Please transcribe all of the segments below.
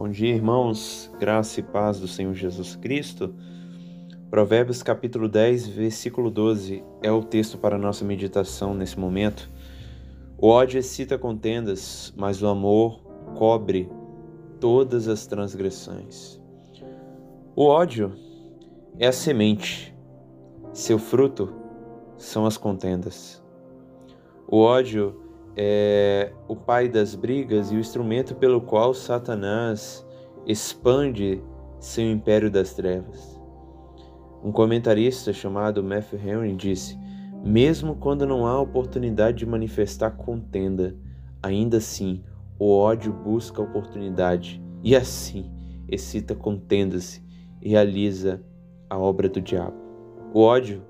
Bom dia, irmãos. Graça e paz do Senhor Jesus Cristo. Provérbios capítulo 10, versículo 12 é o texto para nossa meditação nesse momento. O ódio excita contendas, mas o amor cobre todas as transgressões. O ódio é a semente, seu fruto são as contendas. O ódio é o pai das brigas e o instrumento pelo qual Satanás expande seu império das trevas. Um comentarista chamado Matthew Henry disse: Mesmo quando não há oportunidade de manifestar contenda, ainda assim o ódio busca oportunidade e assim excita contendas e realiza a obra do diabo. O ódio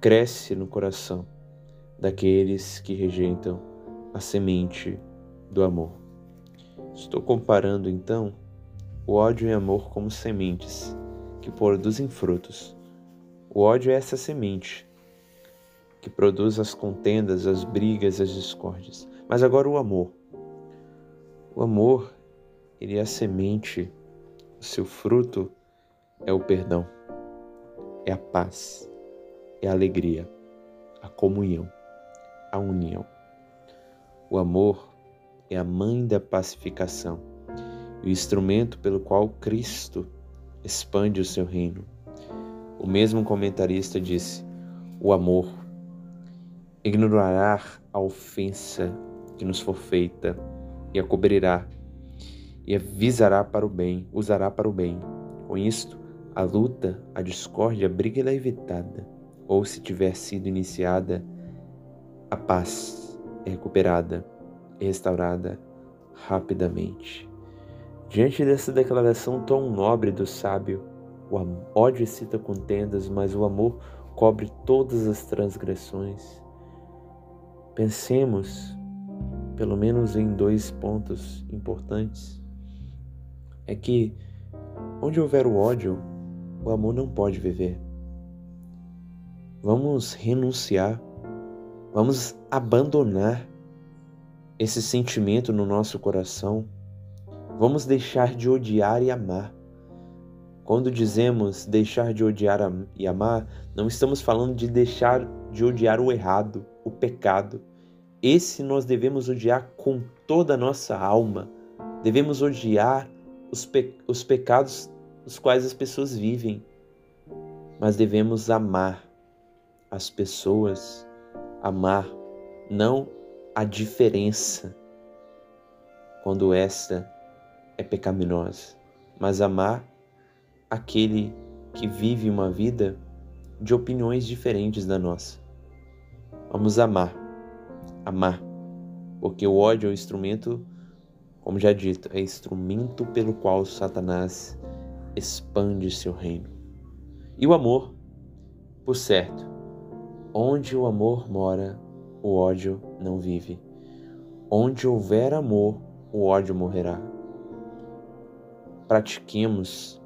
cresce no coração daqueles que rejeitam a semente do amor. Estou comparando então o ódio e amor como sementes que produzem frutos. O ódio é essa semente que produz as contendas, as brigas, as discórdias. Mas agora o amor. O amor, ele é a semente, o seu fruto é o perdão, é a paz, é a alegria, a comunhão a união. O amor é a mãe da pacificação e o instrumento pelo qual Cristo expande o seu reino. O mesmo comentarista disse: o amor ignorará a ofensa que nos for feita e a cobrirá e avisará para o bem, usará para o bem. Com isto, a luta, a discórdia, a briga é evitada, ou se tiver sido iniciada, a paz é recuperada e restaurada rapidamente. Diante dessa declaração tão nobre do sábio, o ódio excita contendas, mas o amor cobre todas as transgressões. Pensemos, pelo menos, em dois pontos importantes. É que onde houver o ódio, o amor não pode viver. Vamos renunciar Vamos abandonar esse sentimento no nosso coração. Vamos deixar de odiar e amar. Quando dizemos deixar de odiar e amar, não estamos falando de deixar de odiar o errado, o pecado. Esse nós devemos odiar com toda a nossa alma. Devemos odiar os, pe os pecados os quais as pessoas vivem. Mas devemos amar as pessoas amar não a diferença quando esta é pecaminosa, mas amar aquele que vive uma vida de opiniões diferentes da nossa. Vamos amar, amar, porque o ódio é o instrumento, como já dito, é instrumento pelo qual Satanás expande seu reino. E o amor, por certo, Onde o amor mora, o ódio não vive. Onde houver amor, o ódio morrerá. Pratiquemos,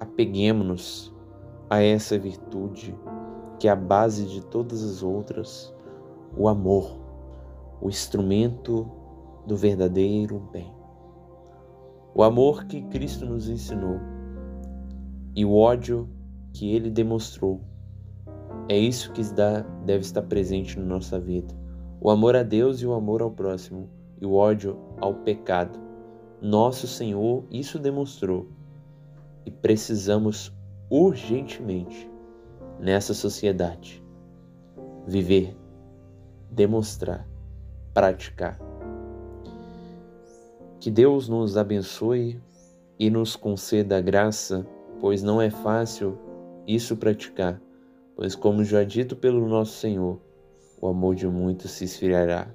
apeguemos-nos a essa virtude que é a base de todas as outras, o amor, o instrumento do verdadeiro bem. O amor que Cristo nos ensinou e o ódio que ele demonstrou é isso que deve estar presente na nossa vida. O amor a Deus e o amor ao próximo, e o ódio ao pecado. Nosso Senhor isso demonstrou e precisamos urgentemente nessa sociedade viver, demonstrar, praticar. Que Deus nos abençoe e nos conceda a graça, pois não é fácil isso praticar Pois, como já dito pelo nosso Senhor, o amor de muitos se esfriará.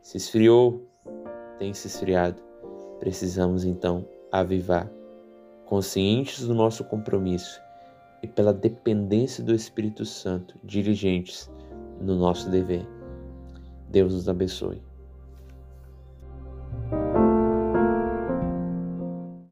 Se esfriou, tem se esfriado. Precisamos então avivar, conscientes do nosso compromisso e pela dependência do Espírito Santo, diligentes no nosso dever. Deus nos abençoe.